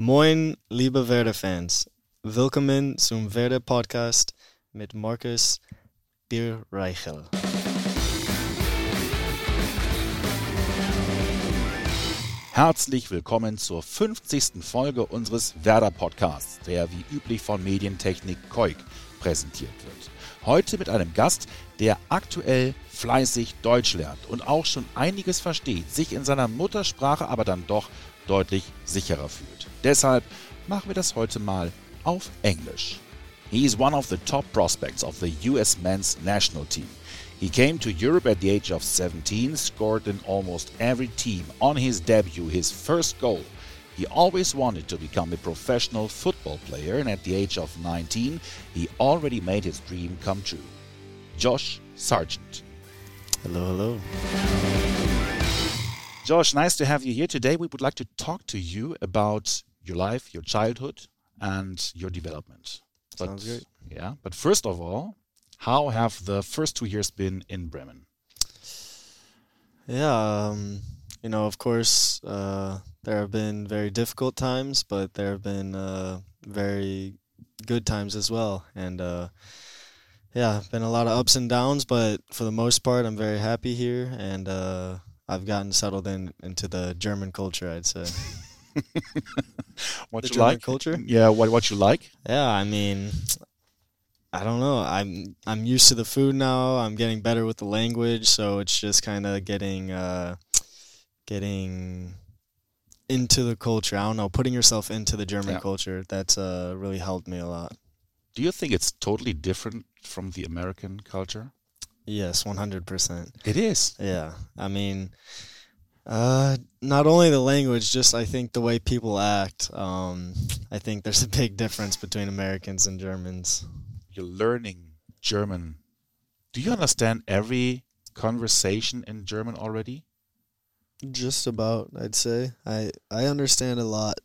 Moin, liebe Werder-Fans. Willkommen zum Werder-Podcast mit Markus Bierreichel. Herzlich willkommen zur 50. Folge unseres Werder-Podcasts, der wie üblich von Medientechnik Koik präsentiert wird. Heute mit einem Gast, der aktuell fleißig Deutsch lernt und auch schon einiges versteht, sich in seiner Muttersprache aber dann doch deutlich sicherer fühlt. Deshalb machen wir das heute mal auf Englisch. He is one of the top prospects of the US men's national team. He came to Europe at the age of 17, scored in almost every team. On his debut, his first goal. He always wanted to become a professional football player, and at the age of 19, he already made his dream come true. Josh Sargent. Hello, hello. Josh, nice to have you here today. We would like to talk to you about your life, your childhood, and your development. But, Sounds great. Yeah, but first of all, how have the first two years been in Bremen? Yeah, um, you know, of course, uh, there have been very difficult times, but there have been uh, very good times as well. And uh, yeah, been a lot of ups and downs, but for the most part, I'm very happy here, and uh, I've gotten settled in into the German culture. I'd say What the you German like? culture. Yeah, what what you like? Yeah, I mean, I don't know. I'm I'm used to the food now. I'm getting better with the language, so it's just kind of getting uh, getting into the culture. I don't know, putting yourself into the German Yeah. culture. That's uh, really helped me a lot. Do you think it's totally different from the American culture? Yes, one hundred percent. It is. Yeah, I mean, uh, not only the language, just I think the way people act. Um, I think there's a big difference between Americans and Germans. You're learning German. Do you understand every conversation in German already? Just about, I'd say. I I understand a lot,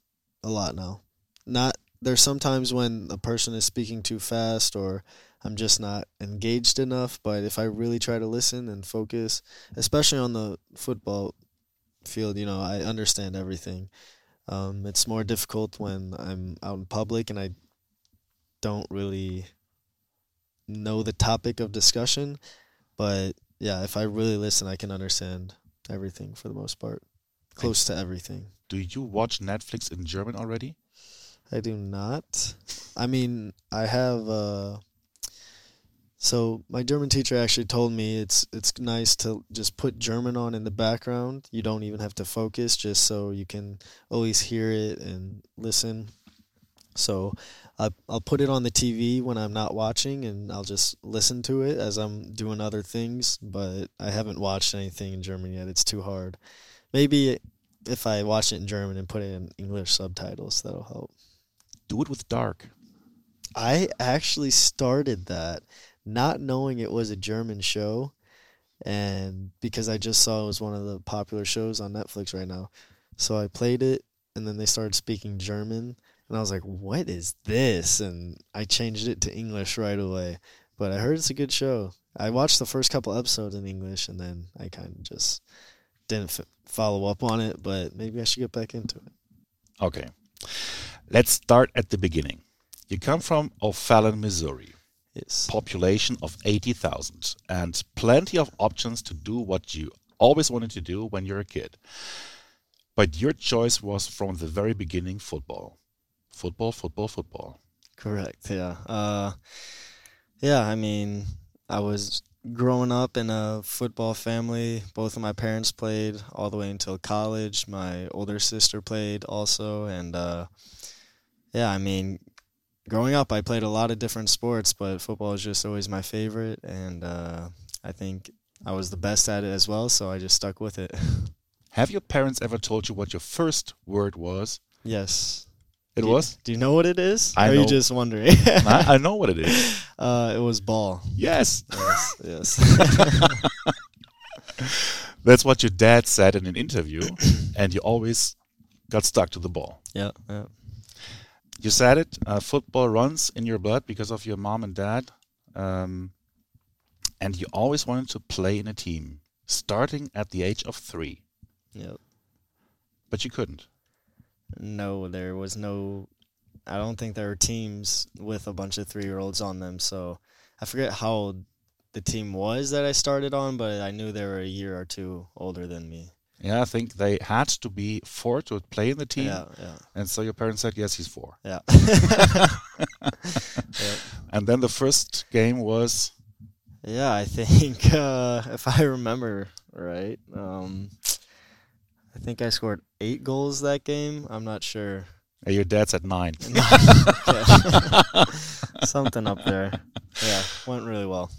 a lot now. Not there's sometimes when a person is speaking too fast or I'm just not engaged enough. But if I really try to listen and focus, especially on the football field, you know, I understand everything. Um, it's more difficult when I'm out in public and I don't really know the topic of discussion. But yeah, if I really listen, I can understand everything for the most part, close to everything. Do you watch Netflix in German already? I do not. I mean, I have. Uh, so my German teacher actually told me it's it's nice to just put German on in the background. You don't even have to focus, just so you can always hear it and listen. So I I'll put it on the TV when I'm not watching, and I'll just listen to it as I'm doing other things. But I haven't watched anything in German yet. It's too hard. Maybe if I watch it in German and put it in English subtitles, that'll help. Do it with dark. I actually started that not knowing it was a German show and because I just saw it was one of the popular shows on Netflix right now. So I played it and then they started speaking German and I was like, "What is this?" and I changed it to English right away. But I heard it's a good show. I watched the first couple episodes in English and then I kind of just didn't f- follow up on it, but maybe I should get back into it. Okay. Let's start at the beginning. You come from O'Fallon, Missouri. Yes. Population of 80,000 and plenty of options to do what you always wanted to do when you're a kid. But your choice was from the very beginning football. Football, football, football. Correct. Yeah. Uh, yeah. I mean, I was growing up in a football family. Both of my parents played all the way until college. My older sister played also, and uh, yeah. I mean, growing up, I played a lot of different sports, but football was just always my favorite, and uh, I think I was the best at it as well. So I just stuck with it. Have your parents ever told you what your first word was? yes. It Do you- was? Do you know what it is? I or are you just wondering? I, I know what it is. uh, it was ball. Yes. Yes. yes. That's what your dad said in an interview, and you always got stuck to the ball. yeah. Yeah. You said it. Uh, football runs in your blood because of your mom and dad, um, and you always wanted to play in a team, starting at the age of three, Yep. but you couldn't. No, there was no. I don't think there were teams with a bunch of three year olds on them. So I forget how old the team was that I started on, but I knew they were a year or two older than me. Yeah, I think they had to be four to play in the team. Yeah, yeah, And so your parents said, yes, he's four. yeah. Yep. And then the first game was, Yeah, I think uh, if I remember right, um, I think I scored eight goals that game. I'm not sure. uh, your dad's at nine. Something up there. Yeah, went really well.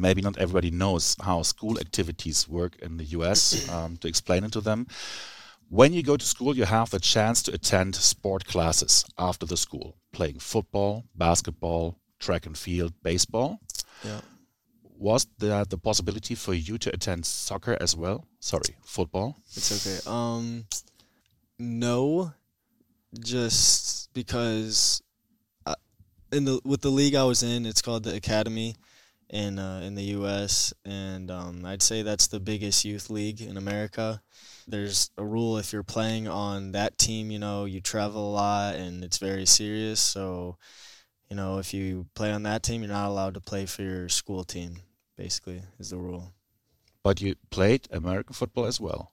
Maybe not everybody knows how school activities work in the US. Um, to explain it to them, when you go to school, you have the chance to attend sport classes after the school, playing football, basketball, track and field, baseball. Yeah. Was there the possibility for you to attend soccer as well? Sorry, football. It's okay. Um, no, just because I, in the with the league I was in, it's called the academy in uh, in the U.S. and um, I'd say that's the biggest youth league in America. There's a rule if you're playing on that team, you know, you travel a lot and it's very serious. So, you know, if you play on that team, you're not allowed to play for your school team. Basically, is the rule. But you played American football as well.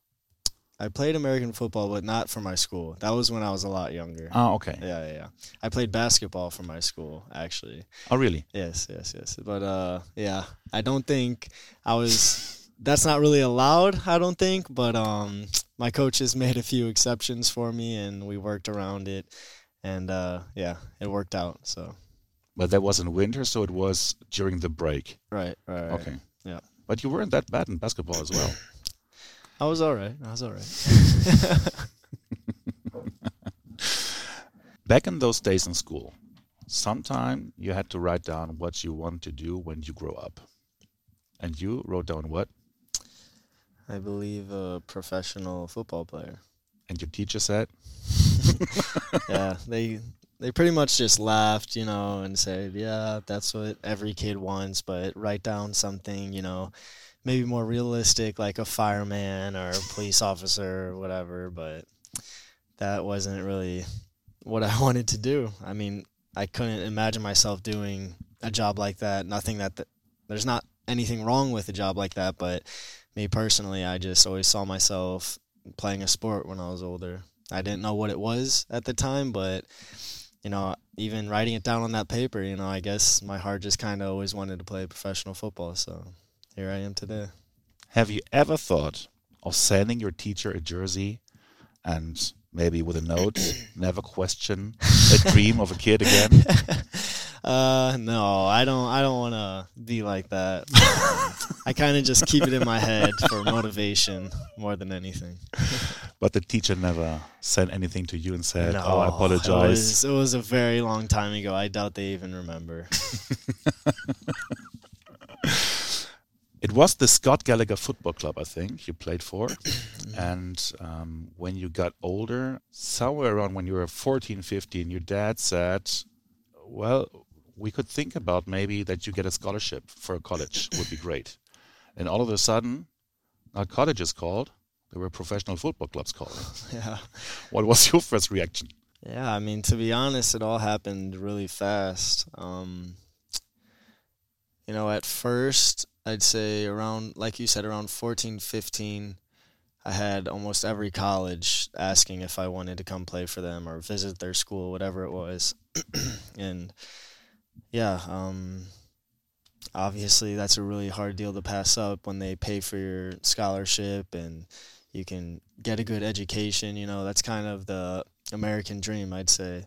I played American football, but not for my school. That was when I was a lot younger. Oh, okay. Yeah, yeah, yeah. I played basketball for my school, actually. Oh, really? Yes, yes, yes. But uh, yeah, I don't think I was. That's not really allowed. I don't think. But um, my coaches made a few exceptions for me, and we worked around it, and uh, yeah, it worked out. So But that was in winter, so it was during the break. right, right, right. Okay. Yeah. But you weren't that bad in basketball as well. I was all right. I was all right. Back in those days in school, sometime you had to write down what you want to do when you grow up. And you wrote down what? I believe a professional football player. And your teacher said, yeah, they they pretty much just laughed, you know, and said, "Yeah, that's what every kid wants, but write down something, you know, maybe more realistic, like a fireman or a police officer or whatever." But that wasn't really what I wanted to do. I mean, I couldn't imagine myself doing a job like that. Nothing that th- there's not anything wrong with a job like that, but me personally, I just always saw myself playing a sport when I was older. I didn't know what it was at the time, but you know, even writing it down on that paper, you know, I guess my heart just kind of always wanted to play professional football. So here I am today. Have you ever thought of sending your teacher a jersey and maybe with a note, never question a dream of a kid again? uh, no, I don't. I don't want to be like that. Um, I kind of just keep it in my head for motivation more than anything. But the teacher never sent anything to you and said, No, "Oh, I It apologize." was, it was a very long time ago. I doubt they even remember. It was the Scott Gallagher Football Club, I think, you played for. and um, when you got older, somewhere around when you were 14, 15, your dad said, Well, we could think about maybe that you get a scholarship for a college, would be great. And all of a sudden, not colleges called, there were professional football clubs calling. yeah. What was your first reaction? Yeah, I mean, to be honest, it all happened really fast. Um, you know, at first, I'd say around, like you said, around 14, 15, I had almost every college asking if I wanted to come play for them or visit their school, whatever it was. and yeah, um, obviously, that's a really hard deal to pass up when they pay for your scholarship and you can get a good education. You know, that's kind of the American dream, I'd say.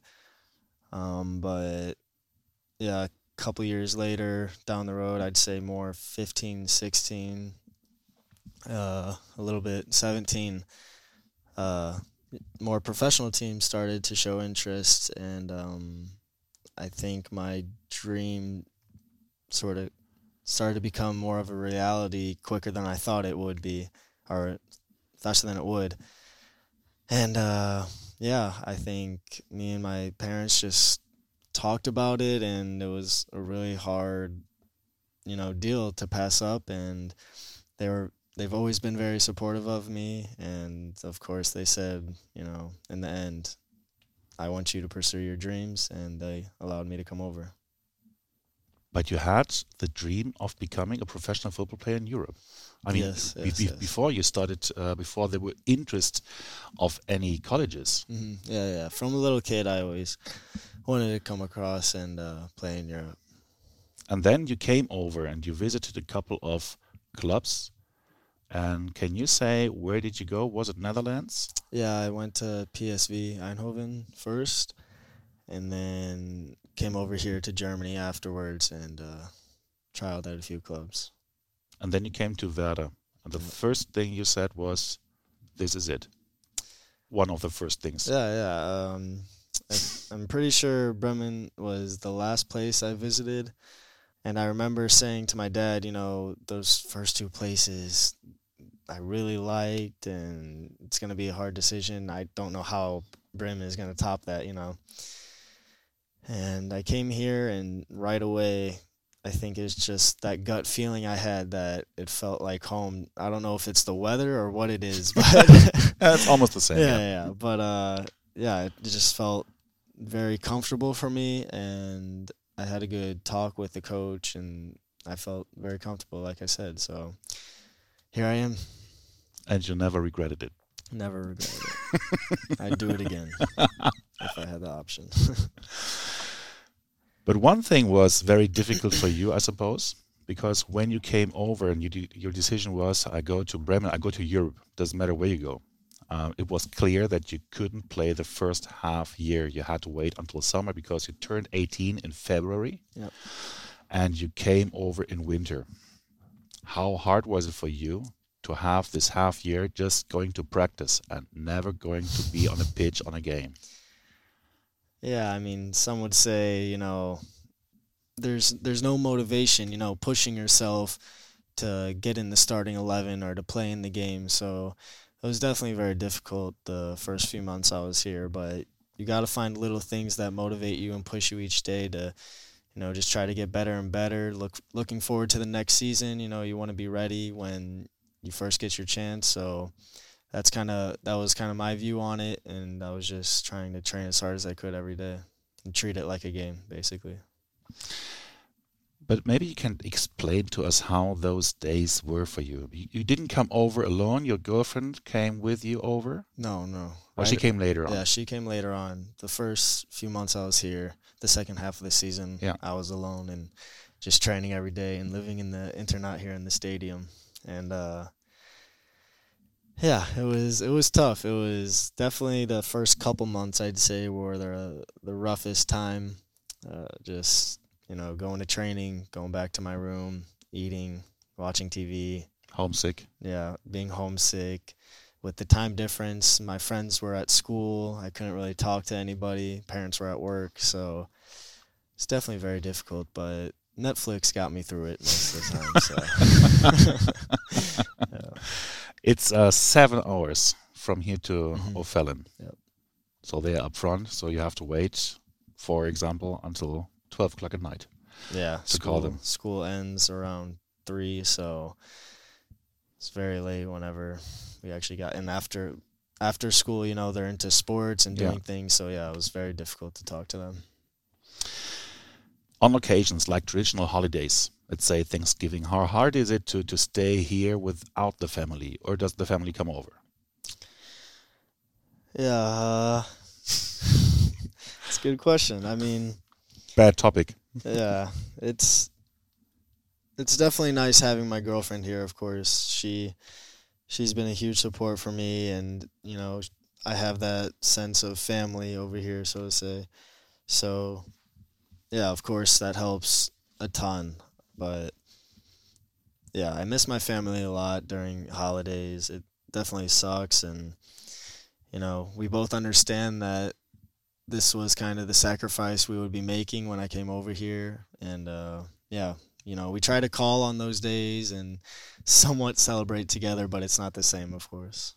Um, but yeah, couple years later down the road, I'd say more 15, 16, uh, a little bit 17. Uh, more professional teams started to show interest, and um, I think my dream sort of started to become more of a reality quicker than I thought it would be, or faster than it would. And uh, yeah, I think me and my parents just talked about it, and it was a really hard, you know, deal to pass up. And they were they've always been very supportive of me, and of course they said, you know, in the end, I want you to pursue your dreams, and they allowed me to come over. But you had the dream of becoming a professional football player in Europe. I mean, Yes, yes, be- yes. before you started, uh, before there were interest of any colleges. hmm Yeah, yeah. From a little kid, I always wanted to come across and uh, play in Europe. And then you came over and you visited a couple of clubs. And can you say where did you go? Was it Netherlands? Yeah, I went to PSV Eindhoven first, and then came over here to Germany afterwards and uh, trialed at a few clubs. And then you came to Werder. And the Yeah. first thing you said was, "This is it." One of the first things. Yeah, yeah. Um, I'm pretty sure Bremen was the last place I visited, and I remember saying to my dad, you know, those first two places I really liked, and it's gonna be a hard decision. I don't know how Bremen is gonna top that, you know. And I came here, and right away, I think it's just that gut feeling I had that it felt like home. I don't know if it's the weather or what it is, but it's almost the same. yeah, yeah. yeah. But uh, yeah, it just felt very comfortable for me, and I had a good talk with the coach, and I felt very comfortable, like I said. So here I am. And you never regretted it. Never regretted it. I'd do it again if I had the option. But one thing was very difficult for you, I suppose, because when you came over and you your decision was, I go to Bremen, I go to Europe, doesn't matter where you go. Uh, it was clear that you couldn't play the first half year. You had to wait until summer because you turned 18 in February Yep. and you came over in winter. How hard was it for you to have this half year just going to practice and never going to be on a pitch on a game? Yeah, I mean, some would say, you know, there's there's no motivation, you know, pushing yourself to get in the starting 11 or to play in the game. So it was definitely very difficult the first few months I was here, but you got to find little things that motivate you and push you each day to you know, just try to get better and better. Look looking forward to the next season, you know, you want to be ready when you first get your chance. So that's kind of that was kind of my view on it and I was just trying to train as hard as I could every day and treat it like a game basically. But maybe you can explain to us how those days were for you. You, you didn't come over alone. Your girlfriend came with you over. No, no. Or she came later on. Yeah, she came later on. The first few months I was here, the second half of the season, Yeah. I was alone and just training every day and living in the internat here in the stadium. And uh yeah, it was it was tough. It was definitely the first couple months I'd say were the the roughest time. Uh, just you know, going to training, going back to my room, eating, watching TV, Homesick. yeah, being homesick with the time difference. My friends were at school. I couldn't really talk to anybody. Parents were at work, so it's definitely very difficult. But Netflix got me through it most of the time. So yeah. It's uh, seven hours from here to Mhm. O'Fallon. Yep. So they're up front. So you have to wait, for example, until 12 o'clock at night. yeah, To school, call them. school ends around three, so it's very late whenever we actually got. And after after school, you know, they're into sports and Yeah. doing things. So yeah, it was very difficult to talk to them. On occasions, like traditional holidays, let's say Thanksgiving, how hard is it to, to stay here without the family? Or does the family come over? Yeah, uh, it's a good question. I mean, Bad topic. yeah, it's it's definitely nice having my girlfriend here. Of course, she she's been a huge support for me, and you know, I have that sense of family over here, so to say. So, yeah, of course, that helps a ton. But yeah, I miss my family a lot during holidays. It definitely sucks, and you know, we both understand that this was kind of the sacrifice we would be making when I came over here. And uh, yeah, you know, we try to call on those days and somewhat celebrate together, but it's not the same, of course.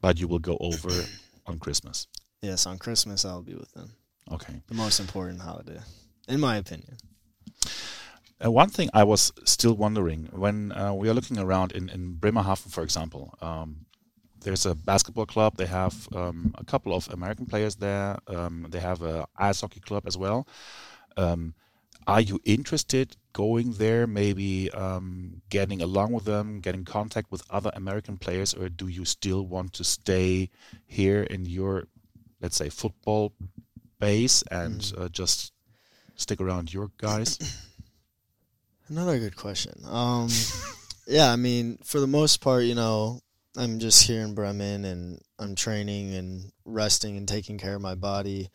But you will go over on Christmas. Yes, on Christmas I'll be with them. Okay. The most important holiday, in my opinion. Uh, one thing I was still wondering when uh, we are looking around in, in Bremerhaven, for example, um, there's a basketball club. They have um, a couple of American players there. Um, they have a ice hockey club as well. Um, are you interested going there, maybe um, getting along with them, getting contact with other American players, or do you still want to stay here in your, let's say, football base and mm. uh, just stick around your guys? Another good question. Um, yeah, I mean, for the most part, you know, I'm just here in Bremen and I'm training and resting and taking care of my body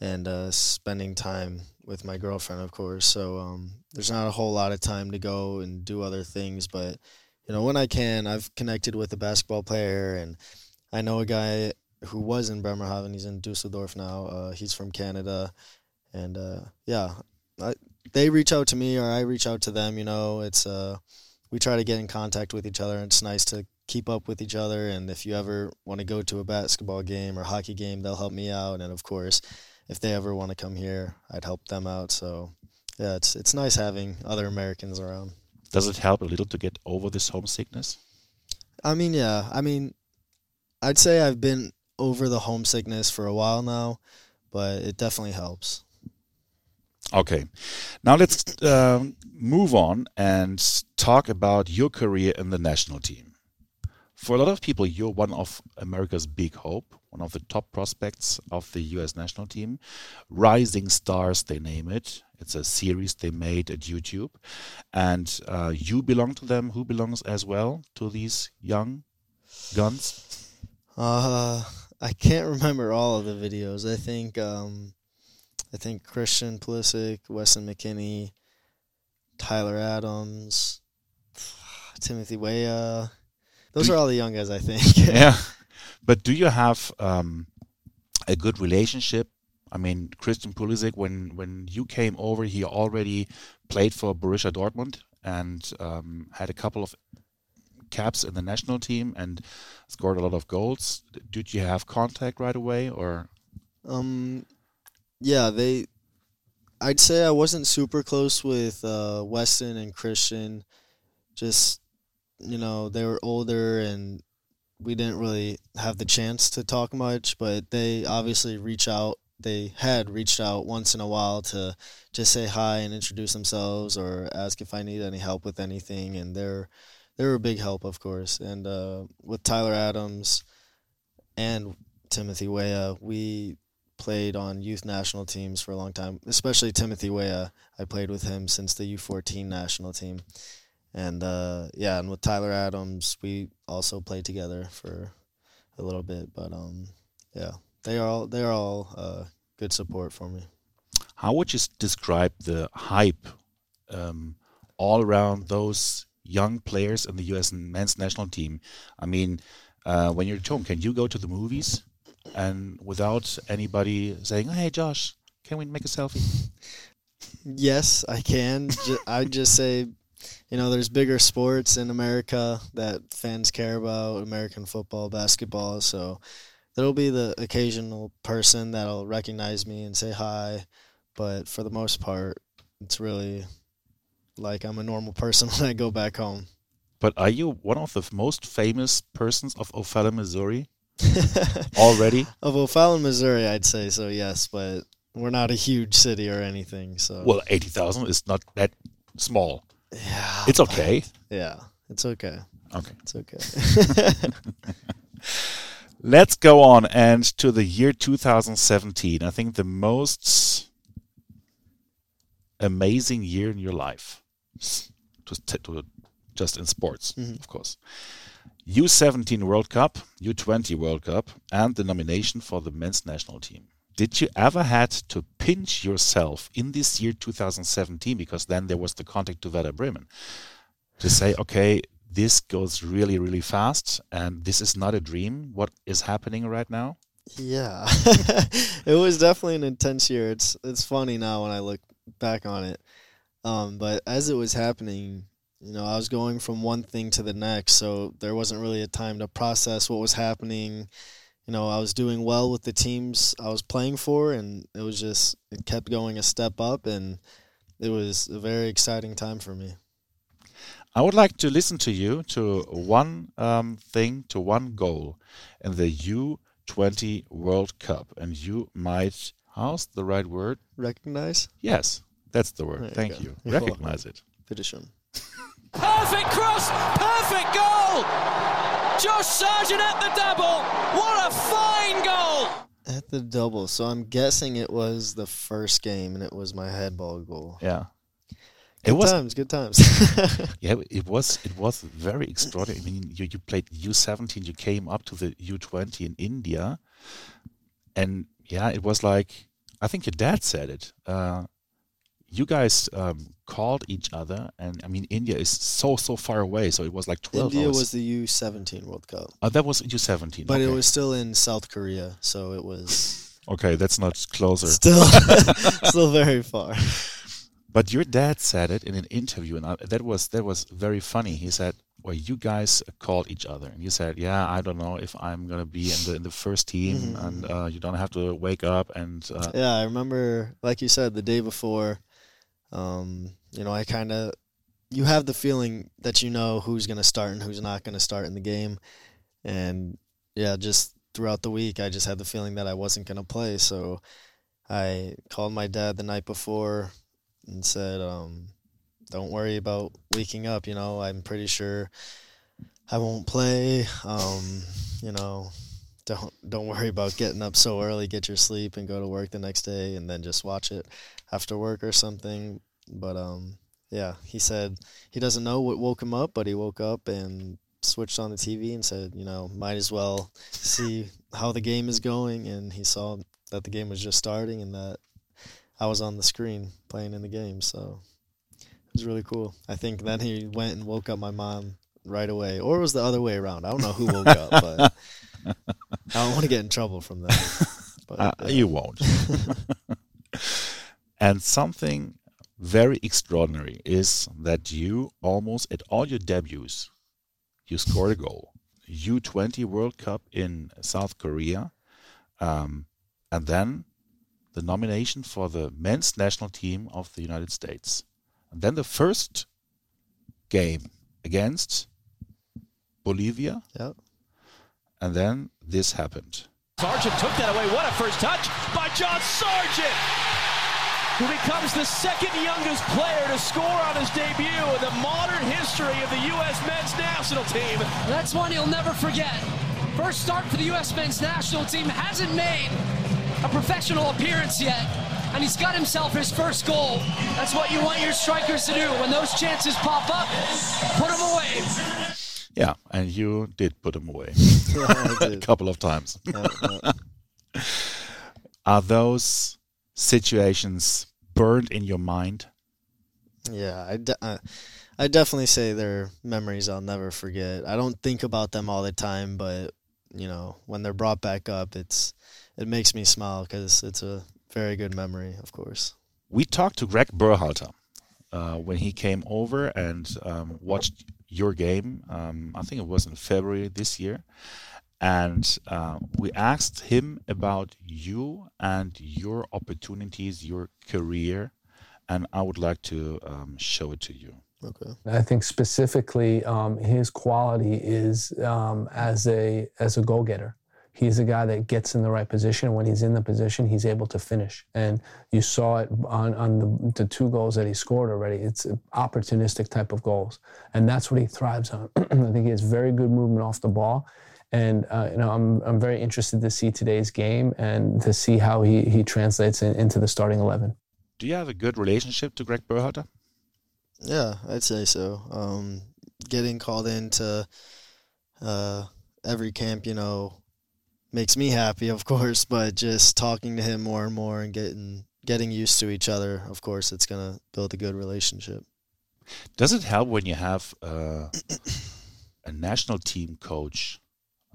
and uh, spending time with my girlfriend, of course. So um, there's not a whole lot of time to go and do other things, but you know when I can, I've connected with a basketball player, and I know a guy who was in Bremerhaven. He's in Dusseldorf now. Uh, he's from Canada, and uh, yeah, I, they reach out to me or I reach out to them. You know, it's uh, we try to get in contact with each other. And it's nice to keep up with each other. And if you ever want to go to a basketball game or hockey game, they'll help me out. And of course, if they ever want to come here, I'd help them out. So yeah, it's it's nice having other Americans around. Does it help a little to get over this homesickness? I mean, yeah. I mean, I'd say I've been over the homesickness for a while now, but it definitely helps. Okay, now let's um, move on and talk about your career in the national team. For a lot of people, you're one of America's big hope, one of the top prospects of the U.S. national team. Rising Stars, they name it. It's a series they made at YouTube. And uh, you belong to them. Who belongs as well to these young guns? Uh, I can't remember all of the videos. I think um, I think Christian Pulisic, Weston McKennie, Tyler Adams, Timothy Weah. Those do are all the young guys, I think. yeah, but do you have um, a good relationship? I mean, Christian Pulisic, when when you came over, he already played for Borussia Dortmund and um, had a couple of caps in the national team and scored a lot of goals. Did you have contact right away, or? Um, yeah, they. I'd say I wasn't super close with uh, Weston and Christian. Just you know, they were older and we didn't really have the chance to talk much, but they obviously reach out. They had reached out once in a while to just say hi and introduce themselves or ask if I need any help with anything, and they're they were a big help, of course. And uh, with Tyler Adams and Timothy Weah, we played on youth national teams for a long time, especially Timothy Weah. I played with him since the U14 national team. And uh, yeah, and with Tyler Adams, we also played together for a little bit. But um, yeah, they are all they are all uh, good support for me. How would you describe the hype um, all around those young players in the U.S. men's national team? I mean, uh, when you're at home, can you go to the movies? and without anybody saying, "Hey, Josh, can we make a selfie?" Yes, I can. I just say, you know, there's bigger sports in America that fans care about, American football, basketball. So there'll be the occasional person that'll recognize me and say hi, but for the most part, it's really like I'm a normal person when I go back home. But are you one of the most famous persons of O'Fallon, Missouri? Already? Of O'Fallon, Missouri, I'd say so, yes, but we're not a huge city or anything. So Well, 80,000 is not that small. Yeah. It's okay. Yeah, it's okay. Okay. It's okay. Let's go on and to the year 2017. I think the most amazing year in your life. To, to, just in sports, mm -hmm. of course. U17 World Cup, U20 World Cup, and the nomination for the men's national team. Did you ever had to pinch yourself in this year 2017 because then there was the contact to Werder Bremen to say, okay, this goes really really fast and this is not a dream. What is happening right now? Yeah, it was definitely an intense year. It's it's funny now when I look back on it, um, but as it was happening, you know, I was going from one thing to the next, so there wasn't really a time to process what was happening. You know, I was doing well with the teams I was playing for, and it was just it kept going a step up, and it was a very exciting time for me. I would like to listen to you to one um, thing, to one goal in the U20 World Cup. And you might, how's the right word? Recognize? Yes, that's the word. There Thank you. You're Recognize it. Bitteschön. Perfect cross, perfect goal. Josh Sargent at the double. What a fine goal. At the double. So I'm guessing it was the first game and it was my headball goal. Yeah. Good It was times, good times. Yeah, it was it was very extraordinary. I mean, you, you played U17, you came up to the U20 in India, and yeah, it was like I think your dad said it. Uh, you guys um, called each other, and I mean, India is so so far away, so it was like twelve India hours. was the U17 World Cup. oh, that was U17, But it was still in South Korea, so it was okay. That's not closer. still still very far. But your dad said it in an interview, and I, that was that was very funny. He said, "Well, you guys called each other," and you said, "Yeah, I don't know if I'm gonna be in the in the first team, Mhm. and uh, you don't have to wake up." And uh, Yeah, I remember, like you said, the day before. Um, you know, I kind of, you have the feeling that you know who's going to start and who's not going to start in the game, and yeah, just throughout the week, I just had the feeling that I wasn't going to play. So I called my dad the night before and said, um, "Don't worry about waking up. You know, I'm pretty sure I won't play. Um, you know." Don't don't worry about getting up so early. Get your sleep and go to work the next day, and then just watch it after work or something. But um, yeah, he said he doesn't know what woke him up, but he woke up and switched on the TV and said, you know, might as well see how the game is going. And he saw that the game was just starting and that I was on the screen playing in the game. So it was really cool. I think then he went and woke up my mom right away, or it was the other way around. I don't know who woke up, but I don't want to get in trouble from that. But uh, yeah. you won't. and something very extraordinary is that you almost at all your debuts, you scored a goal. U20 World Cup in South Korea, um, and then the nomination for the men's national team of the United States. And then the first game against Bolivia, Yep. And then this happened. Sargent took that away. What a first touch by John Sargent, who becomes the second youngest player to score on his debut in the modern history of the U.S. men's national team. That's one he'll never forget. First start for the U.S. men's national team, hasn't made a professional appearance yet, and he's got himself his first goal. That's what you want your strikers to do. When those chances pop up, put them away. Yeah, and you did put them away a couple of times. Yeah, yeah. Are those situations burned in your mind? Yeah, I, de- I, I definitely say they're memories I'll never forget. I don't think about them all the time, but you know, when they're brought back up, it's it makes me smile because it's a very good memory, of course. We talked to Greg Berhalter uh, when he came over and um, watched your game. Um, I think it was in February this year. And uh, we asked him about you and your opportunities, your career. And I would like to um, show it to you. Okay. I think specifically um, his quality is um, as a as a goal getter. He's a guy that gets in the right position. When he's in the position, he's able to finish. And you saw it on, on the, the two goals that he scored already. It's opportunistic type of goals, and that's what he thrives on. I think he has very good movement off the ball. And uh, you know, I'm I'm very interested to see today's game and to see how he he translates in, into the starting eleven. Do you have a good relationship to Greg Berhalter? Yeah, I'd say so. Um, getting called into uh, every camp, you know, makes me happy, of course. But just talking to him more and more and getting getting used to each other, of course, it's gonna build a good relationship. Does it help when you have uh, a national team coach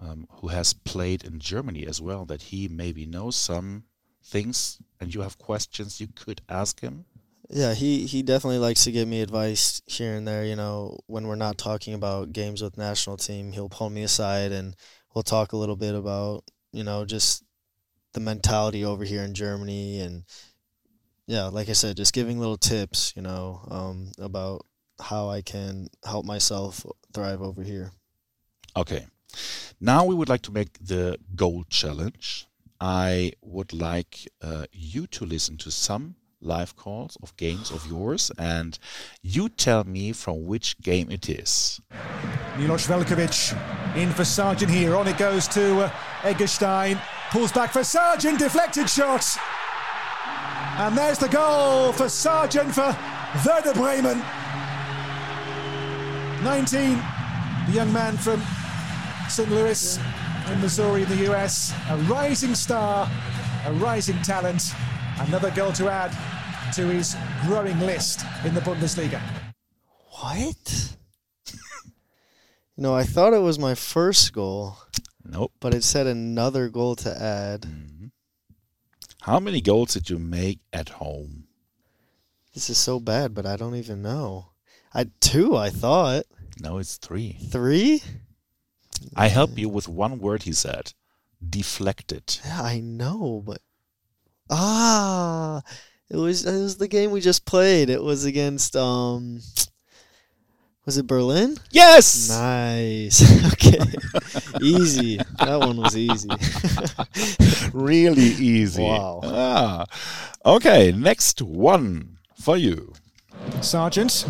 um, who has played in Germany as well, that he maybe knows some things and you have questions you could ask him? Yeah, he, he definitely likes to give me advice here and there. You know, when we're not talking about games with national team, he'll pull me aside and we'll talk a little bit about you know just the mentality over here in Germany and yeah, like I said, just giving little tips, you know, um, about how I can help myself thrive over here. Okay. Now we would like to make the goal challenge. I would like uh, you to listen to some live calls of games of yours and you tell me from which game it is. Milos Veljkovic in for Sargent here. On it goes to uh, Eggestein. Pulls back for Sargent. Deflected shot. And there's the goal for Sargent for Werder Bremen. 19, the young man from St. Louis in Missouri in the US. A rising star, a rising talent. Another goal to add to his growing list in the Bundesliga. What? You know, I thought it was my first goal, Nope. but it said another goal to add. How many goals did you make at home? This is so bad, but I don't even know. I two, I thought. No, it's three. Three? I help you with one word, he said. Deflected. Yeah, I know, but ah, it was it was the game we just played. It was against um, was it Berlin? Yes! Nice. okay, easy. That one was easy. really easy. Wow. Ah. Okay, next one for you. Sargent.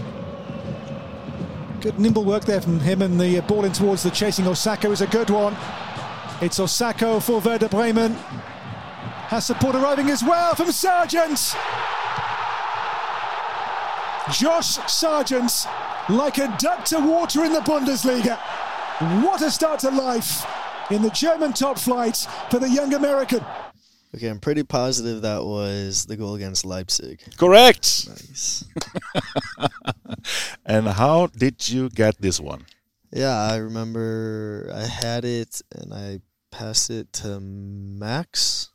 Good nimble work there from him, and the ball in towards the chasing Osako is a good one. It's Osako for Werder Bremen. Has support arriving as well from Sargent. Josh Sargent, like a duck to water in the Bundesliga. What a start to life in the German top flight for the young American. Okay, I'm pretty positive that was the goal against Leipzig. Correct. Nice. And how did you get this one? Yeah, I remember I had it and I passed it to Max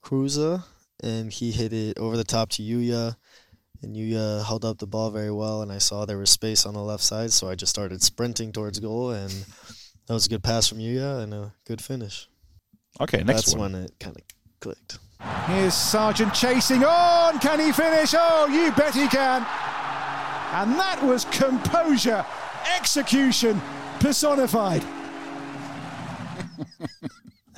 Kruse and he hit it over the top to Yuya and Yuya uh, held up the ball very well and I saw there was space on the left side so I just started sprinting towards goal and that was a good pass from Yuya and a good finish. Okay, next That's one. when it kind of clicked. Here's Sargent chasing on. Can he finish? Oh, you bet he can. And that was composure, execution personified.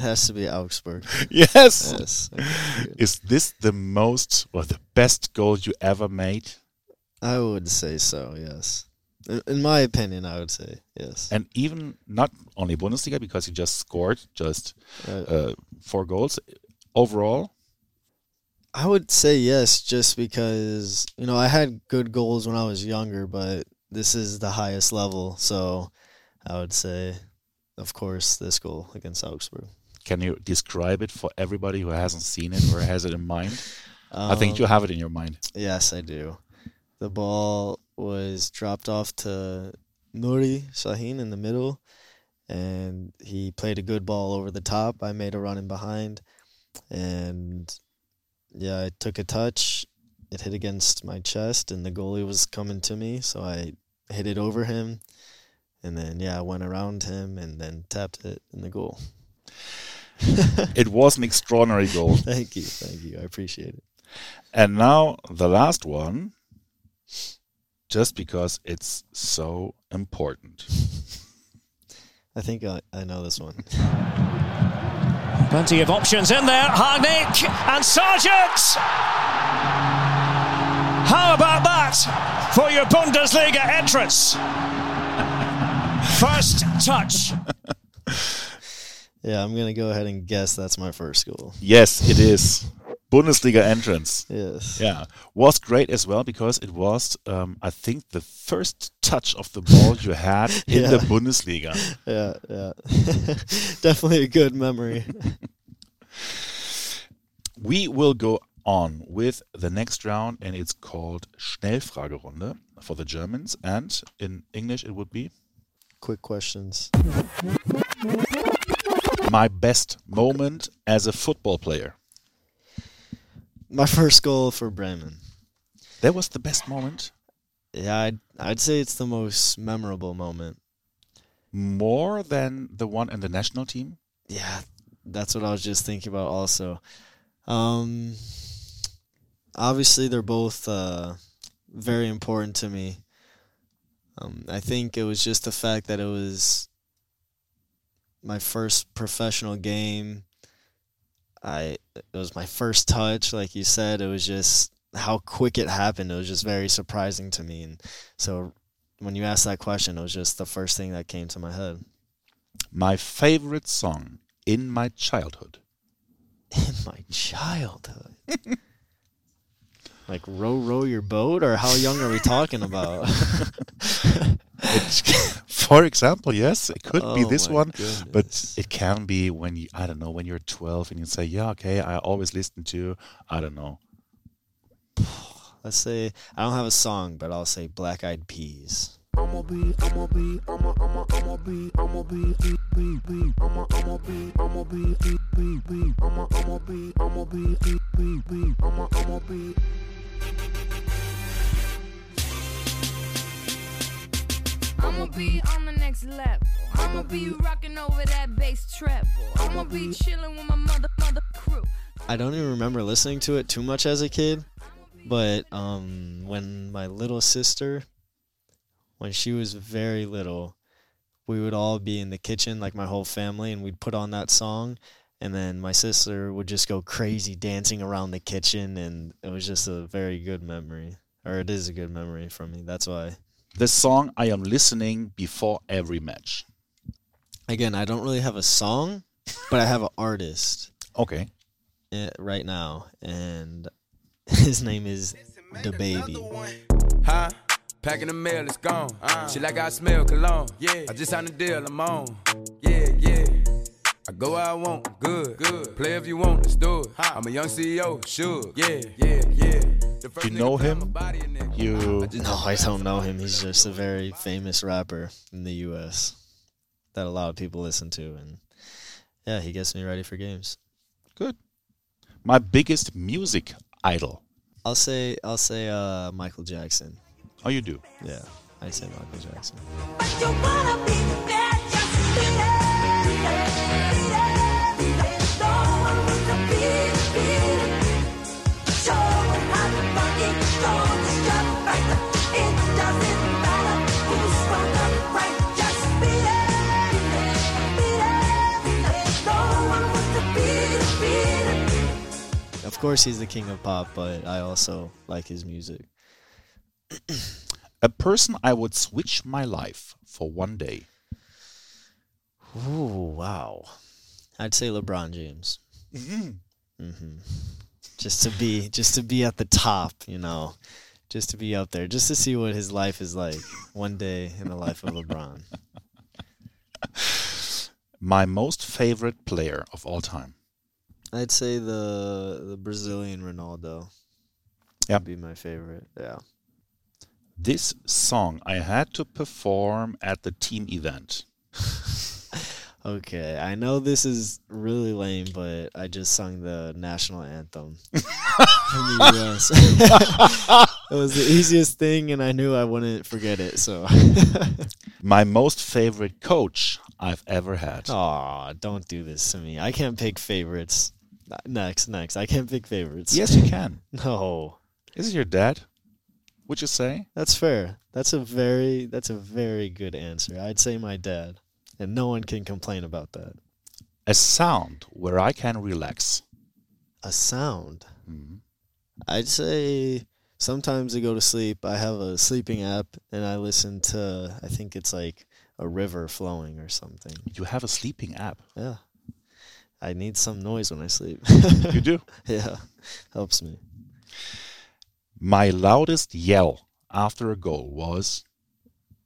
Has to be Augsburg. Yes. yes. Okay. Is this the most or the best goal you ever made? I would say so, yes. In- my opinion, I would say yes. And even not only Bundesliga because you just scored just uh, four goals overall. I would say yes, just because you know I had good goals when I was younger, but this is the highest level, so I would say, of course, this goal against Augsburg. Can you describe it for everybody who hasn't seen it or has it in mind? I think Um, you have it in your mind. Yes, I do. The ball was dropped off to Nuri Sahin in the middle, and he played a good ball over the top. I made a run in behind, and yeah, I took a touch. It hit against my chest, and the goalie was coming to me, so I hit it over him, and then yeah, I went around him and then tapped it in the goal. It was an extraordinary goal. Thank you, thank you. I appreciate it. And now the last one, just because it's so important. I think I, I know this one. Plenty of options in there. Harnik and Sargent. How about that for your Bundesliga entrance? First touch. Yeah, I'm gonna go ahead and guess that's my first goal. Yes, it is. Bundesliga entrance. Yes. Yeah, was great as well because it was, um, I think, the first touch of the ball you had in the Bundesliga. Yeah, yeah. Definitely a good memory. We will go on with the next round, and it's called Schnellfragerunde for the Germans, and in English it would be Quick questions. My best moment as a football player. My first goal for Bremen. That was the best moment. Yeah, I'd I'd say it's the most memorable moment. More than the one in the national team. Yeah, that's what I was just thinking about also. Um obviously they're both uh, very important to me. Um, I think it was just the fact that it was my first professional game. I it was my first touch, like you said. It was just how quick it happened. It was just very surprising to me, and so when you asked that question, it was just the first thing that came to my head. My favorite song in my childhood. In my childhood. like row row your boat or how young are we talking about? for example, yes, it could be Oh this my one, but it can be when you I don't know when you're 12 and you say, yeah, okay, I always listen to I don't know. Let's say I don't have a song, but I'll say Black Eyed Peas. I'ma be, I'ma be, I'ma, I'ma, I'ma be, I'ma be, be, be, be, I'ma, I'ma be, I'ma be, be, be, be, I'ma, I'ma be, I'ma be, be, be, be, I'ma, I'ma be. I'ma be on the next level. I'ma be rocking over that bass treble. I'ma be chilling with my mother, mother crew. I don't even remember listening to it too much as a kid, but um, when my little sister, when she was very little, we would all be in the kitchen, like my whole family, and we'd put on that song, and then my sister would just go crazy dancing around the kitchen, and it was just a very good memory, or it is a good memory for me. That's why. The song I am listening before every match. Again, I don't really have a song, but I have an artist. Okay. eh, right now, and his name is DaBaby. Huh? Packing the mail, it's gone. Shit like I smell cologne. Yeah. I just signed a deal, I'm on. Yeah, yeah. I go where I want, good, good. Play if you want, let's do it. I'm a young CEO, sure. Yeah, yeah, yeah. The You know him? my body in there. You No, I don't know him. He's just a very famous rapper in the U.S. that a lot of people listen to, and yeah, he gets me ready for games. good. My biggest music idol. I'll say, I'll say, uh, Michael Jackson. Oh, you do. Yeah, I'd say Michael Jackson. Course, he's the king of pop, but I also like his music. A person I would switch my life for one day. Ooh, wow. I'd say LeBron James. Mm-hmm. Just to be, just to be at the top, you know, just to be up there, just to see what his life is like one day in the life of LeBron. My most favorite player of all time. I'd say the the Brazilian Ronaldo. Would be my favorite. Yeah. This song I had to perform at the team event. Okay, I know this is really lame, but I just sung the national anthem from the U.S. it was the easiest thing, and I knew I wouldn't forget it. So, My most favorite coach I've ever had. Aw, don't do this to me. I can't pick favorites. Next, next. I can't pick favorites. Yes, you can. No, Is it your dad? Would you say? that's fair. That's a very that's a very good answer. I'd say my dad, and no one can complain about that. A sound where I can relax. A sound. Mhm. I'd say sometimes to go to sleep, I have a sleeping app and I listen to, I think it's like a river flowing or something. You have a sleeping app. Yeah. I need some noise when I sleep. You do? yeah. Helps me. My loudest yell after a goal was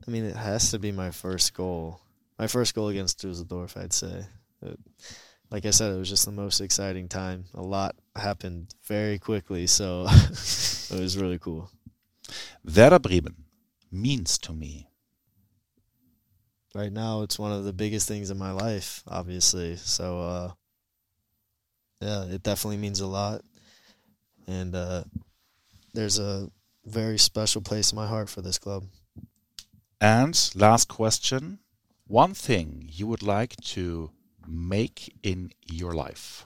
I mean, it has to be my first goal. My first goal against Dusseldorf, I'd say. It, like I said, it was just the most exciting time. A lot happened very quickly, so it was really cool. Werder Bremen means to me. right now it's one of the biggest things in my life obviously so uh yeah it definitely means a lot and uh there's a very special place in my heart for this club And last question one thing you would like to make in your life?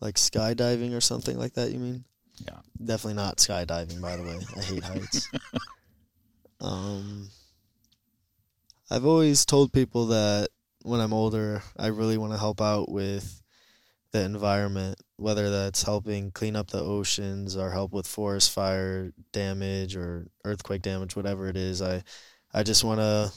like skydiving or something like that you mean Yeah. Definitely not skydiving, by the way. I hate heights. um, I've always told people that when I'm older, I really want to help out with the environment, whether that's helping clean up the oceans or help with forest fire damage or earthquake damage, whatever it is. I, I just want to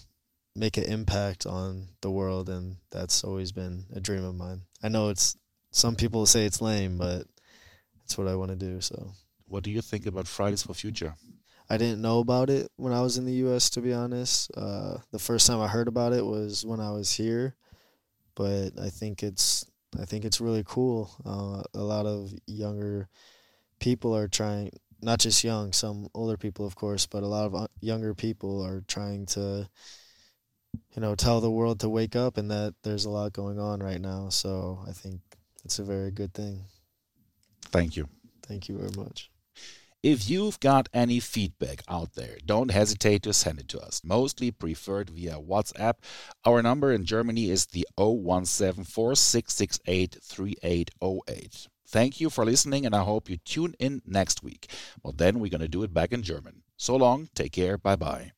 make an impact on the world, and that's always been a dream of mine. I know it's some people say it's lame, but that's what I want to do. So, what do you think about Fridays for Future? I didn't know about it when I was in the U.S. To be honest, uh, the first time I heard about it was when I was here, but I think it's I think it's really cool. Uh, a lot of younger people are trying, not just young, some older people, of course, but a lot of uh, younger people are trying to, you know, tell the world to wake up and that there's a lot going on right now. So I think it's a very good thing. Thank you. Thank you very much. If you've got any feedback out there, don't hesitate to send it to us. Mostly preferred via WhatsApp. Our number in Germany is the 0174 668 3808. Thank you for listening, and I hope you tune in next week. Well, then we're going to do it back in German. So long, take care, bye bye.